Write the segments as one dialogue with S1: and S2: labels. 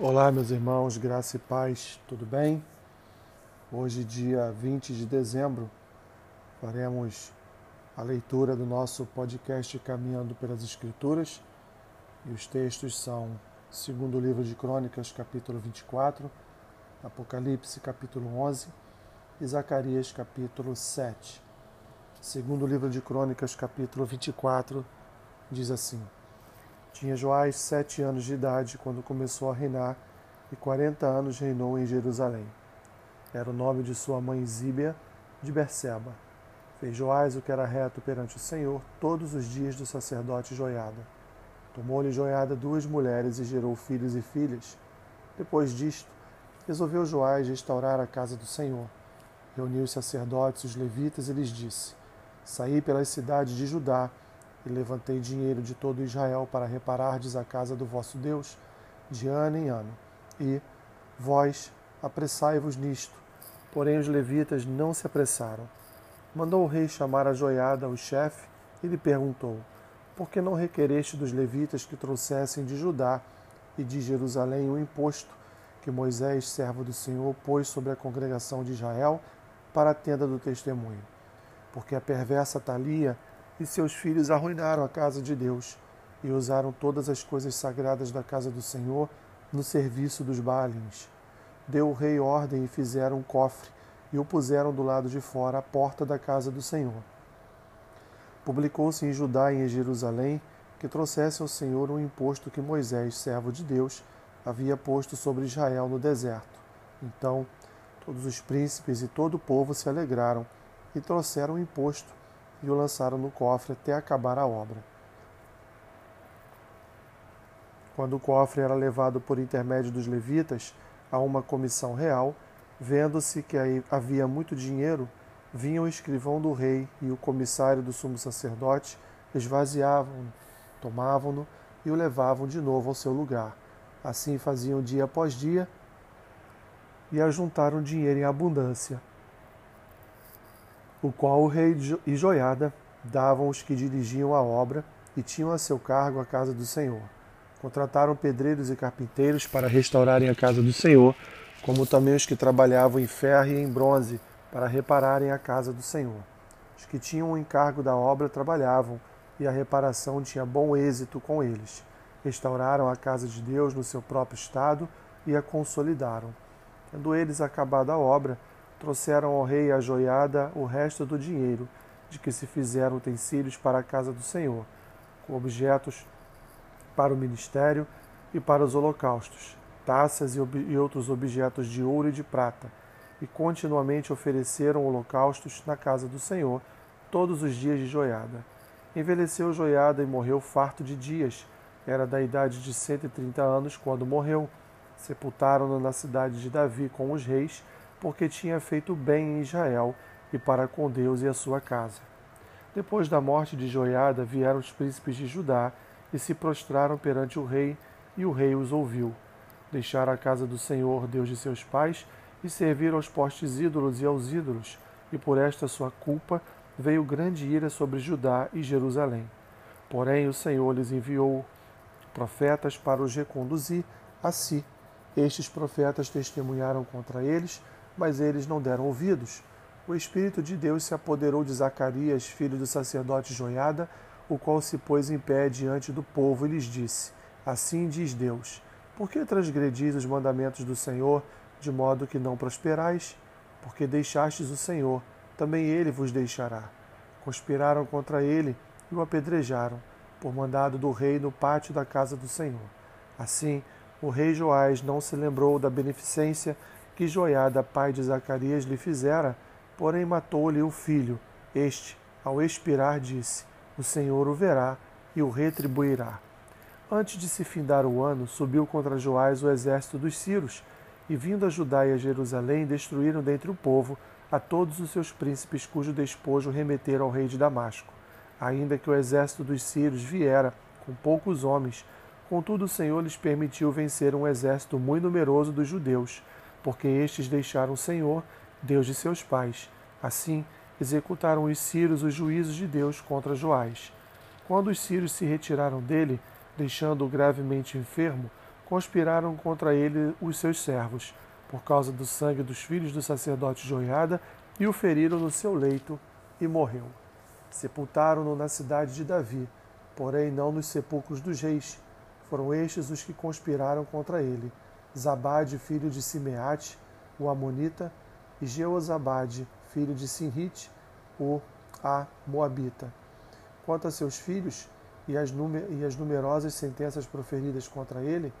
S1: Olá, meus irmãos, graça e paz, tudo bem? Hoje, dia 20 de dezembro, faremos a leitura do nosso podcast Caminhando pelas Escrituras. E os textos são segundo livro de Crônicas, capítulo 24, Apocalipse, capítulo 11 e Zacarias, capítulo 7. Segundo livro de Crônicas, capítulo 24, diz assim: tinha Joás sete anos de idade quando começou a reinar e quarenta anos reinou em Jerusalém. Era o nome de sua mãe Zíbia de Berseba. Fez Joás o que era reto perante o Senhor todos os dias do sacerdote Joiada. Tomou-lhe Joiada duas mulheres e gerou filhos e filhas. Depois disto, resolveu Joás restaurar a casa do Senhor. Reuniu os sacerdotes e os levitas e lhes disse: Saí pelas cidades de Judá e levantei dinheiro de todo Israel para reparardes a casa do vosso Deus, de ano em ano. E vós apressai-vos nisto. Porém os levitas não se apressaram. Mandou o rei chamar a joiada, o chefe, e lhe perguntou: Por que não requereste dos levitas que trouxessem de Judá e de Jerusalém o imposto que Moisés, servo do Senhor, pôs sobre a congregação de Israel para a tenda do testemunho? Porque a perversa Talia e seus filhos arruinaram a casa de Deus e usaram todas as coisas sagradas da casa do Senhor no serviço dos Baalins. Deu o rei ordem e fizeram um cofre e o puseram do lado de fora à porta da casa do Senhor. Publicou-se em Judá e em Jerusalém que trouxesse ao Senhor um imposto que Moisés, servo de Deus, havia posto sobre Israel no deserto. Então, todos os príncipes e todo o povo se alegraram e trouxeram o imposto e o lançaram no cofre até acabar a obra. Quando o cofre era levado por intermédio dos levitas a uma comissão real, vendo-se que havia muito dinheiro, vinha o escrivão do rei e o comissário do sumo sacerdote, esvaziavam, tomavam-no e o levavam de novo ao seu lugar. Assim faziam dia após dia e ajuntaram dinheiro em abundância o qual o rei e Joiada davam os que dirigiam a obra e tinham a seu cargo a casa do Senhor. Contrataram pedreiros e carpinteiros para restaurarem a casa do Senhor, como também os que trabalhavam em ferro e em bronze para repararem a casa do Senhor. Os que tinham o encargo da obra trabalhavam, e a reparação tinha bom êxito com eles. Restauraram a casa de Deus no seu próprio estado e a consolidaram. Tendo eles acabado a obra, trouxeram ao rei a joiada o resto do dinheiro de que se fizeram utensílios para a casa do Senhor, com objetos para o ministério e para os holocaustos, taças e, e outros objetos de ouro e de prata, e continuamente ofereceram holocaustos na casa do Senhor todos os dias de Joiada. Envelheceu Joiada e morreu farto de dias. Era da idade de cento e trinta anos quando morreu. Sepultaram-no na cidade de Davi com os reis porque tinha feito bem em Israel e para com Deus e a sua casa. Depois da morte de Joiada vieram os príncipes de Judá e se prostraram perante o rei, e o rei os ouviu. Deixaram a casa do Senhor, Deus de seus pais, e serviram aos postes ídolos e aos ídolos, e por esta sua culpa veio grande ira sobre Judá e Jerusalém. Porém o Senhor lhes enviou profetas para os reconduzir a si. Estes profetas testemunharam contra eles, mas eles não deram ouvidos. O Espírito de Deus se apoderou de Zacarias, filho do sacerdote Joiada, o qual se pôs em pé diante do povo e lhes disse: Assim diz Deus: Por que transgredis os mandamentos do Senhor, de modo que não prosperais? Porque deixastes o Senhor, também ele vos deixará. Conspiraram contra ele e o apedrejaram, por mandado do rei no pátio da casa do Senhor. Assim, o rei Joás não se lembrou da beneficência que Joiada, pai de Zacarias, lhe fizera, porém matou-lhe o filho. Este, ao expirar, disse: O Senhor o verá e o retribuirá. Antes de se findar o ano, subiu contra Joás o exército dos Círios, e vindo a Judá e a Jerusalém, destruíram dentre o povo a todos os seus príncipes, cujo despojo remeteram ao rei de Damasco. Ainda que o exército dos Círios viera com poucos homens, contudo o Senhor lhes permitiu vencer um exército muito numeroso dos judeus porque estes deixaram o Senhor, Deus de seus pais. Assim, executaram os sírios os juízos de Deus contra Joás. Quando os sírios se retiraram dele, deixando-o gravemente enfermo, conspiraram contra ele os seus servos, por causa do sangue dos filhos do sacerdote Joiada, e o feriram no seu leito e morreu. Sepultaram-no na cidade de Davi, porém não nos sepulcros dos reis. Foram estes os que conspiraram contra ele: Zabade, filho de Simeate, o Amonita, e Jeozabade, filho de Sinrite, o a Moabita. Quanto a seus filhos e as, e as numerosas sentenças proferidas contra ele,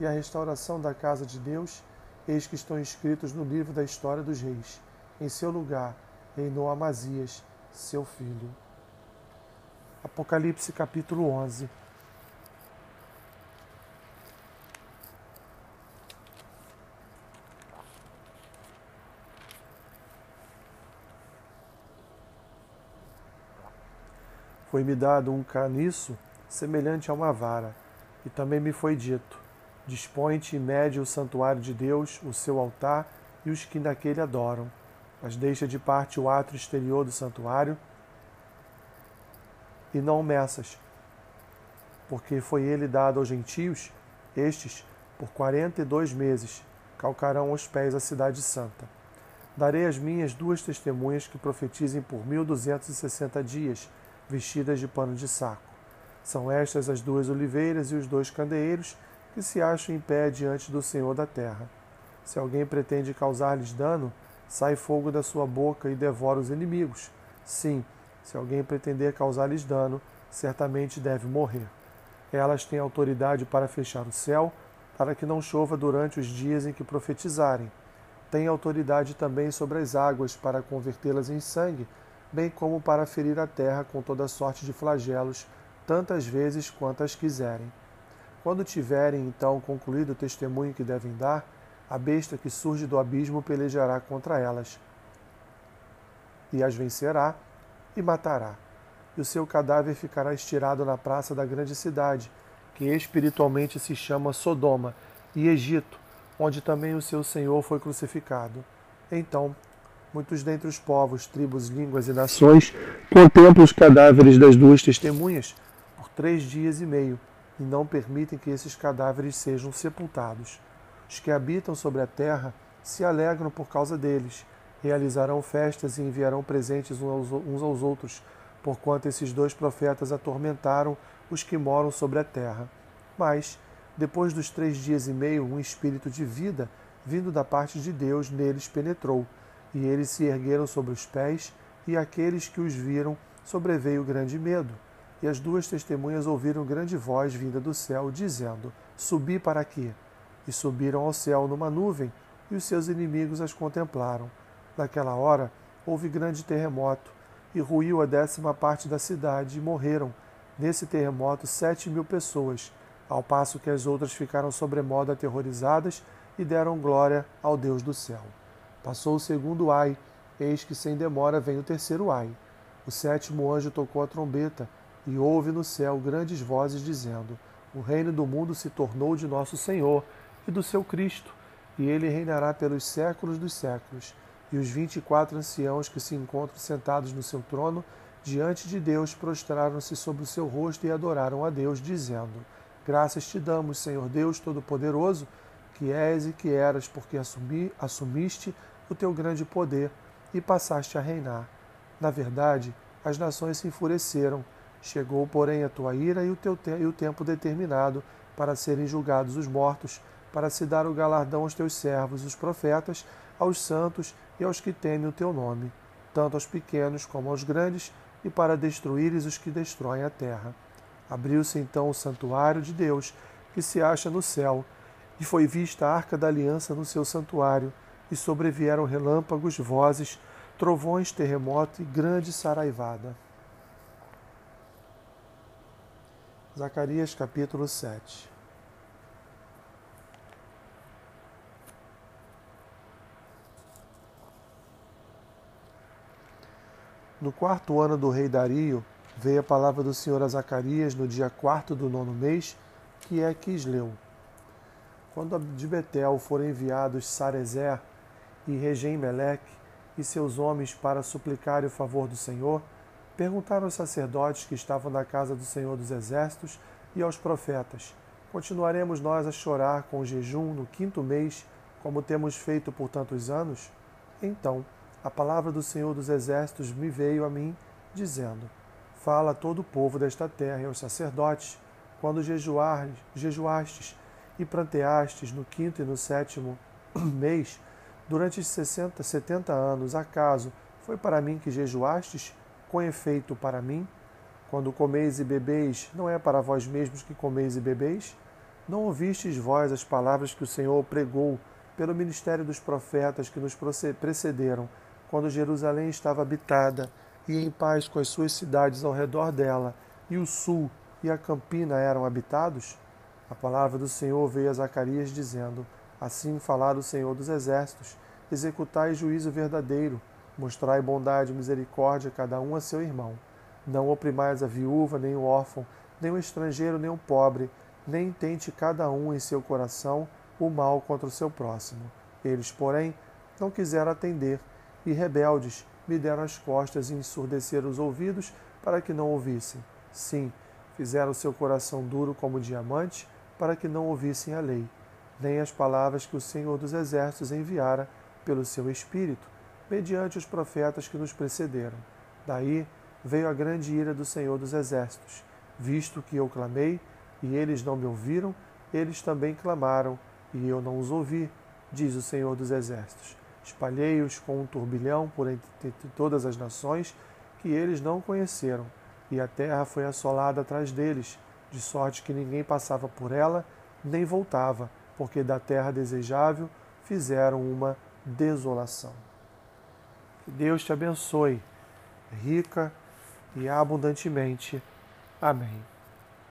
S1: e a restauração da casa de Deus, eis que estão escritos no livro da história dos reis. Em seu lugar reinou Amazias, seu filho. Apocalipse capítulo 11. Foi-me dado um caniço semelhante a uma vara, e também me foi dito: Dispõe-te e mede o santuário de Deus, o seu altar e os que naquele adoram, mas deixa de parte o átrio exterior do santuário e não meças, porque foi ele dado aos gentios, estes, por quarenta e dois meses, calcarão os pés a cidade santa. Darei as minhas duas testemunhas que profetizem por mil duzentos e sessenta dias, vestidas de pano de saco. São estas as duas oliveiras e os dois candeeiros que se acham em pé diante do Senhor da terra. Se alguém pretende causar-lhes dano, sai fogo da sua boca e devora os inimigos. Sim, se alguém pretender causar-lhes dano, certamente deve morrer. Elas têm autoridade para fechar o céu, para que não chova durante os dias em que profetizarem. Têm autoridade também sobre as águas, para convertê-las em sangue, bem como para ferir a terra com toda sorte de flagelos, tantas vezes quantas quiserem. Quando tiverem então concluído o testemunho que devem dar, a besta que surge do abismo pelejará contra elas e as vencerá e matará. E o seu cadáver ficará estirado na praça da grande cidade, que espiritualmente se chama Sodoma, e Egito, onde também o seu Senhor foi crucificado. Então muitos dentre os povos, tribos, línguas e nações contemplam os cadáveres das duas testemunhas por três dias e meio e não permitem que esses cadáveres sejam sepultados. Os que habitam sobre a terra se alegram por causa deles, realizarão festas e enviarão presentes uns aos outros, porquanto esses dois profetas atormentaram os que moram sobre a terra. Mas, depois dos três dias e meio, um espírito de vida, vindo da parte de Deus, neles penetrou e eles se ergueram sobre os pés, e aqueles que os viram sobreveio grande medo. E as duas testemunhas ouviram grande voz vinda do céu, dizendo: Subi para aqui. E subiram ao céu numa nuvem, e os seus inimigos as contemplaram. Naquela hora houve grande terremoto, e ruiu a décima parte da cidade, e morreram, nesse terremoto, sete mil pessoas, ao passo que as outras ficaram sobremodo aterrorizadas e deram glória ao Deus do céu. Passou o segundo ai, eis que sem demora vem o terceiro ai. O sétimo anjo tocou a trombeta, e houve no céu grandes vozes dizendo: O reino do mundo se tornou de nosso Senhor e do seu Cristo, e ele reinará pelos séculos dos séculos. E os vinte e quatro anciãos que se encontram sentados no seu trono, diante de Deus, prostraram-se sobre o seu rosto e adoraram a Deus, dizendo: Graças te damos, Senhor Deus Todo-Poderoso, que és e que eras, porque assumi, assumiste o teu grande poder e passaste a reinar. Na verdade, as nações se enfureceram. Chegou, porém, a tua ira e o, teu te e o tempo determinado para serem julgados os mortos, para se dar o galardão aos teus servos, os profetas, aos santos e aos que temem o teu nome, tanto aos pequenos como aos grandes, e para destruíres os que destroem a terra. Abriu-se então o santuário de Deus, que se acha no céu, e foi vista a arca da aliança no seu santuário e sobrevieram relâmpagos, vozes, trovões, terremoto e grande saraivada. Zacarias capítulo 7 No quarto ano do rei Dario, veio a palavra do Senhor a Zacarias no dia quarto do nono mês, que é Quisleu. Quando de Betel foram enviados Sarezer, e Regem-Meleque e seus homens para suplicar o favor do Senhor, perguntaram aos sacerdotes que estavam na casa do Senhor dos Exércitos e aos profetas: Continuaremos nós a chorar com jejum no quinto mês, como temos feito por tantos anos? Então, a palavra do Senhor dos Exércitos me veio a mim, dizendo: Fala a todo o povo desta terra e aos sacerdotes, quando jejuar, jejuastes e pranteastes no quinto e no sétimo mês, durante sessenta, setenta anos, acaso foi para mim que jejuastes, com efeito para mim? Quando comeis e bebeis, não é para vós mesmos que comeis e bebeis? Não ouvistes vós as palavras que o Senhor pregou pelo ministério dos profetas que nos precederam, quando Jerusalém estava habitada e em paz com as suas cidades ao redor dela, e o sul e a campina eram habitados? A palavra do Senhor veio a Zacarias dizendo: Assim falar o Senhor dos Exércitos: Executai juízo verdadeiro, mostrai bondade e misericórdia cada um a seu irmão. Não oprimais a viúva, nem o órfão, nem o estrangeiro, nem o pobre, nem tente cada um em seu coração o mal contra o seu próximo. Eles, porém, não quiseram atender, e rebeldes me deram as costas e ensurdeceram os ouvidos para que não ouvissem. Sim, fizeram seu coração duro como diamante para que não ouvissem a lei, nem as palavras que o Senhor dos Exércitos enviara pelo seu Espírito, mediante os profetas que nos precederam. Daí veio a grande ira do Senhor dos Exércitos, visto que eu clamei e eles não me ouviram, eles também clamaram e eu não os ouvi, diz o Senhor dos Exércitos. Espalhei-os com um turbilhão por entre todas as nações que eles não conheceram, e a terra foi assolada atrás deles, de sorte que ninguém passava por ela, nem voltava, porque da terra desejável fizeram uma desolação. Que Deus te abençoe, rica e abundantemente. Amém.